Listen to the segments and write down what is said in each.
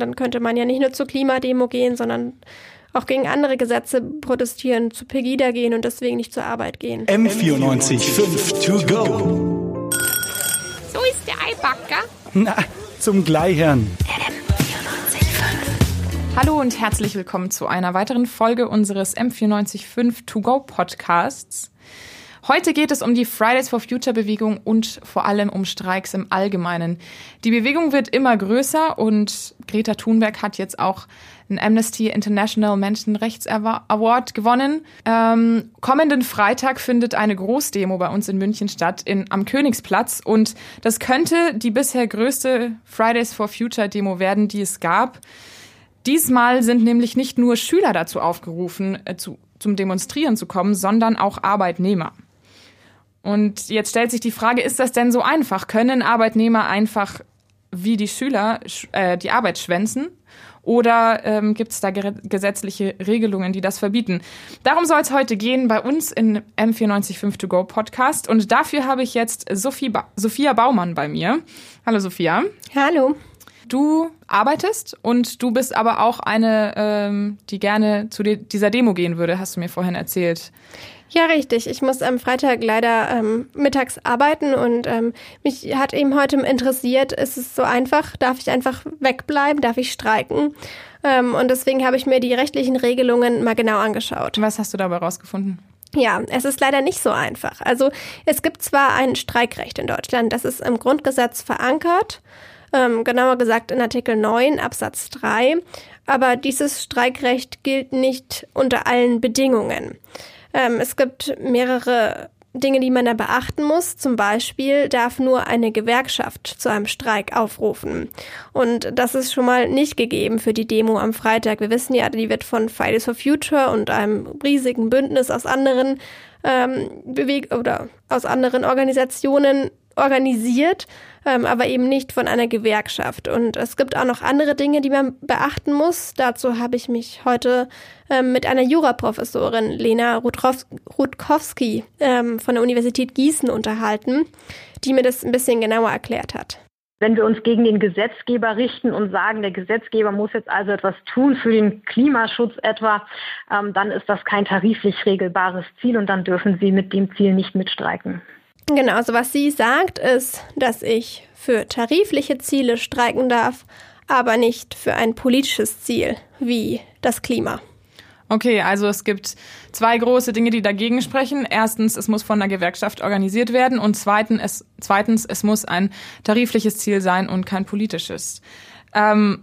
dann könnte man ja nicht nur zur Klimademo gehen, sondern auch gegen andere Gesetze protestieren, zu Pegida gehen und deswegen nicht zur Arbeit gehen. M94 5 to go. So ist der Eibacker. Na, zum Gleichern. Hallo und herzlich willkommen zu einer weiteren Folge unseres M945 To Go Podcasts. Heute geht es um die Fridays for Future Bewegung und vor allem um Streiks im Allgemeinen. Die Bewegung wird immer größer und Greta Thunberg hat jetzt auch einen Amnesty International Menschenrechts Award gewonnen. Ähm, kommenden Freitag findet eine Großdemo bei uns in München statt, in, am Königsplatz. Und das könnte die bisher größte Fridays for Future Demo werden, die es gab. Diesmal sind nämlich nicht nur Schüler dazu aufgerufen, äh, zu, zum Demonstrieren zu kommen, sondern auch Arbeitnehmer. Und jetzt stellt sich die Frage, ist das denn so einfach? Können Arbeitnehmer einfach wie die Schüler äh, die Arbeit schwänzen? Oder ähm, gibt es da gesetzliche Regelungen, die das verbieten? Darum soll es heute gehen bei uns in M945 To Go Podcast. Und dafür habe ich jetzt Sophie ba Sophia Baumann bei mir. Hallo Sophia. Hallo. Du arbeitest und du bist aber auch eine, ähm, die gerne zu dieser Demo gehen würde, hast du mir vorhin erzählt. Ja, richtig. Ich muss am Freitag leider ähm, mittags arbeiten und ähm, mich hat eben heute interessiert, ist es so einfach? Darf ich einfach wegbleiben? Darf ich streiken? Ähm, und deswegen habe ich mir die rechtlichen Regelungen mal genau angeschaut. Was hast du dabei rausgefunden? Ja, es ist leider nicht so einfach. Also es gibt zwar ein Streikrecht in Deutschland, das ist im Grundgesetz verankert, ähm, genauer gesagt in Artikel 9 Absatz 3, aber dieses Streikrecht gilt nicht unter allen Bedingungen. Ähm, es gibt mehrere Dinge, die man da beachten muss. Zum Beispiel darf nur eine Gewerkschaft zu einem Streik aufrufen. Und das ist schon mal nicht gegeben für die Demo am Freitag. Wir wissen ja, die wird von Fridays for Future und einem riesigen Bündnis aus anderen ähm, Beweg oder aus anderen Organisationen organisiert, ähm, aber eben nicht von einer Gewerkschaft. Und es gibt auch noch andere Dinge, die man beachten muss. Dazu habe ich mich heute ähm, mit einer Juraprofessorin, Lena Rutkowski ähm, von der Universität Gießen unterhalten, die mir das ein bisschen genauer erklärt hat. Wenn wir uns gegen den Gesetzgeber richten und sagen, der Gesetzgeber muss jetzt also etwas tun für den Klimaschutz etwa, ähm, dann ist das kein tariflich regelbares Ziel und dann dürfen Sie mit dem Ziel nicht mitstreiken. Genau, also was sie sagt, ist, dass ich für tarifliche Ziele streiken darf, aber nicht für ein politisches Ziel wie das Klima. Okay, also es gibt zwei große Dinge, die dagegen sprechen. Erstens, es muss von einer Gewerkschaft organisiert werden und zweitens, es, zweitens, es muss ein tarifliches Ziel sein und kein politisches. Ähm,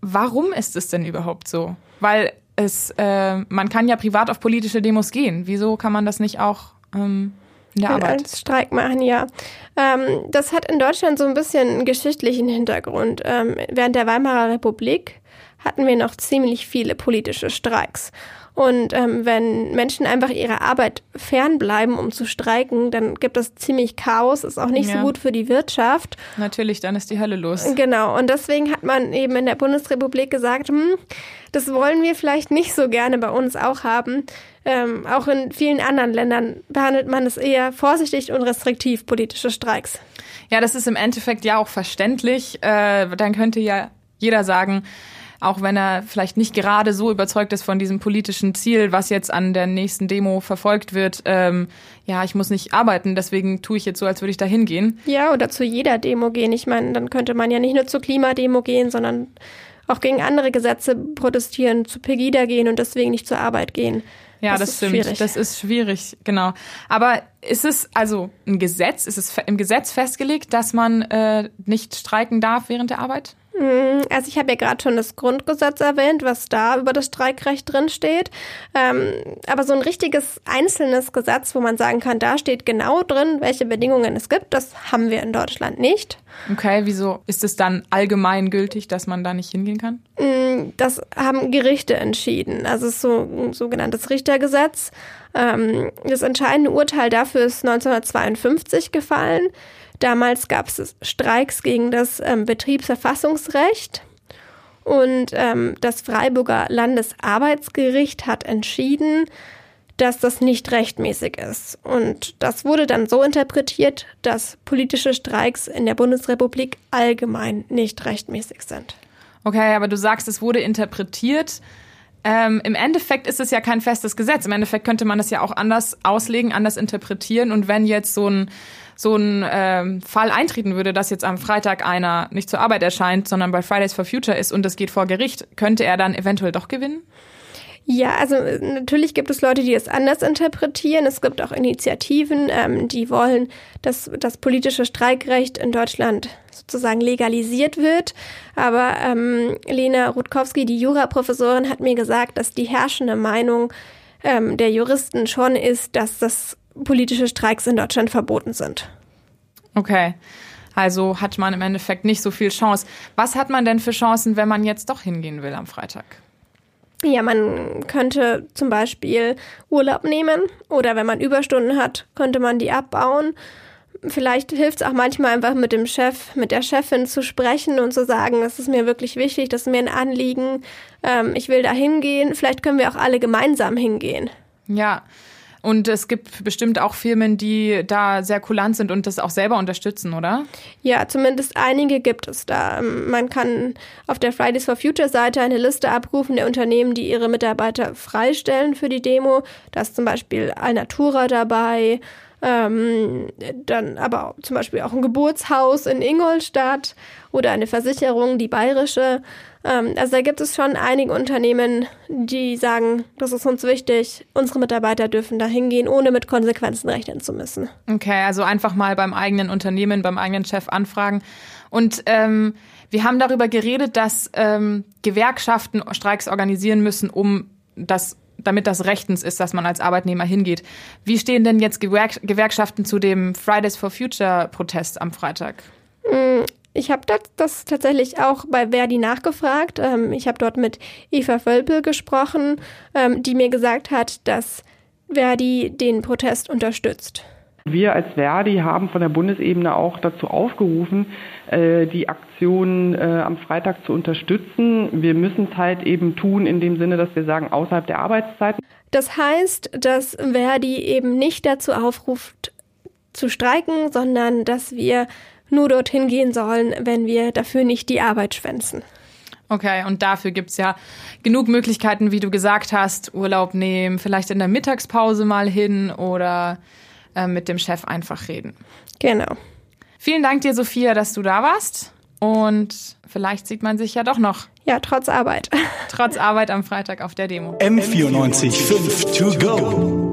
warum ist es denn überhaupt so? Weil es, äh, man kann ja privat auf politische Demos gehen. Wieso kann man das nicht auch ähm, in der Arbeit. Als Streik machen, ja. Ähm, das hat in Deutschland so ein bisschen einen geschichtlichen Hintergrund. Ähm, während der Weimarer Republik hatten wir noch ziemlich viele politische Streiks. Und ähm, wenn Menschen einfach ihrer Arbeit fernbleiben, um zu streiken, dann gibt es ziemlich Chaos, ist auch nicht ja. so gut für die Wirtschaft. Natürlich, dann ist die Hölle los. Genau, und deswegen hat man eben in der Bundesrepublik gesagt, hm, das wollen wir vielleicht nicht so gerne bei uns auch haben. Ähm, auch in vielen anderen Ländern behandelt man es eher vorsichtig und restriktiv, politische Streiks. Ja, das ist im Endeffekt ja auch verständlich. Äh, dann könnte ja jeder sagen, auch wenn er vielleicht nicht gerade so überzeugt ist von diesem politischen Ziel, was jetzt an der nächsten Demo verfolgt wird, ähm, ja, ich muss nicht arbeiten, deswegen tue ich jetzt so, als würde ich da hingehen. Ja, oder zu jeder Demo gehen. Ich meine, dann könnte man ja nicht nur zur Klimademo gehen, sondern auch gegen andere Gesetze protestieren, zu Pegida gehen und deswegen nicht zur Arbeit gehen. Ja, das, das stimmt. Schwierig. Das ist schwierig, genau. Aber ist es also ein Gesetz? Ist es im Gesetz festgelegt, dass man äh, nicht streiken darf während der Arbeit? Hm, also ich habe ja gerade schon das Grundgesetz erwähnt, was da über das Streikrecht drin steht. Ähm, aber so ein richtiges einzelnes Gesetz, wo man sagen kann, da steht genau drin, welche Bedingungen es gibt, das haben wir in Deutschland nicht. Okay, wieso ist es dann allgemein gültig, dass man da nicht hingehen kann? Hm, das haben Gerichte entschieden. Also es ist so ein sogenanntes Richtergesetz. Ähm, das entscheidende Urteil dafür ist 1952 gefallen. Damals gab es Streiks gegen das ähm, Betriebsverfassungsrecht und ähm, das Freiburger Landesarbeitsgericht hat entschieden, dass das nicht rechtmäßig ist. Und das wurde dann so interpretiert, dass politische Streiks in der Bundesrepublik allgemein nicht rechtmäßig sind. Okay, aber du sagst, es wurde interpretiert. Ähm, Im Endeffekt ist es ja kein festes Gesetz. Im Endeffekt könnte man das ja auch anders auslegen, anders interpretieren. Und wenn jetzt so ein, so ein ähm, Fall eintreten würde, dass jetzt am Freitag einer nicht zur Arbeit erscheint, sondern bei Fridays for Future ist und es geht vor Gericht, könnte er dann eventuell doch gewinnen? Ja, also natürlich gibt es Leute, die es anders interpretieren. Es gibt auch Initiativen, ähm, die wollen, dass das politische Streikrecht in Deutschland sozusagen legalisiert wird. Aber ähm, Lena Rutkowski, die Juraprofessorin, hat mir gesagt, dass die herrschende Meinung ähm, der Juristen schon ist, dass das politische Streiks in Deutschland verboten sind. Okay. Also hat man im Endeffekt nicht so viel Chance. Was hat man denn für Chancen, wenn man jetzt doch hingehen will am Freitag? Ja, man könnte zum Beispiel Urlaub nehmen oder wenn man Überstunden hat, könnte man die abbauen. Vielleicht hilft es auch manchmal einfach mit dem Chef, mit der Chefin zu sprechen und zu sagen, das ist mir wirklich wichtig, das ist mir ein Anliegen, ähm, ich will da hingehen. Vielleicht können wir auch alle gemeinsam hingehen. Ja, und es gibt bestimmt auch Firmen, die da sehr kulant sind und das auch selber unterstützen, oder? Ja, zumindest einige gibt es da. Man kann auf der Fridays for Future Seite eine Liste abrufen der Unternehmen, die ihre Mitarbeiter freistellen für die Demo. Da ist zum Beispiel Alnatura dabei, ähm, dann aber zum Beispiel auch ein Geburtshaus in Ingolstadt oder eine Versicherung, die bayerische. Ähm, also da gibt es schon einige Unternehmen, die sagen, das ist uns wichtig, unsere Mitarbeiter dürfen da hingehen, ohne mit Konsequenzen rechnen zu müssen. Okay, also einfach mal beim eigenen Unternehmen, beim eigenen Chef anfragen. Und ähm, wir haben darüber geredet, dass ähm, Gewerkschaften Streiks organisieren müssen, um das damit das rechtens ist, dass man als Arbeitnehmer hingeht. Wie stehen denn jetzt Gewerk Gewerkschaften zu dem Fridays for Future Protest am Freitag? Mm, ich habe das, das, tatsächlich auch bei Verdi nachgefragt. Ähm, ich habe dort mit Eva Völpel gesprochen, ähm, die mir gesagt hat, dass Verdi den Protest unterstützt. Wir als Verdi haben von der Bundesebene auch dazu aufgerufen, äh, die Aktion äh, am Freitag zu unterstützen. Wir müssen es halt eben tun in dem Sinne, dass wir sagen, außerhalb der Arbeitszeiten. Das heißt, dass Verdi eben nicht dazu aufruft, zu streiken, sondern dass wir nur dorthin gehen sollen, wenn wir dafür nicht die Arbeit schwänzen. Okay, und dafür gibt's ja genug Möglichkeiten, wie du gesagt hast, Urlaub nehmen, vielleicht in der Mittagspause mal hin oder äh, mit dem Chef einfach reden. Genau. Vielen Dank dir, Sophia, dass du da warst. Und vielleicht sieht man sich ja doch noch. Ja, trotz Arbeit. Trotz Arbeit am Freitag auf der Demo. M94 5 to go.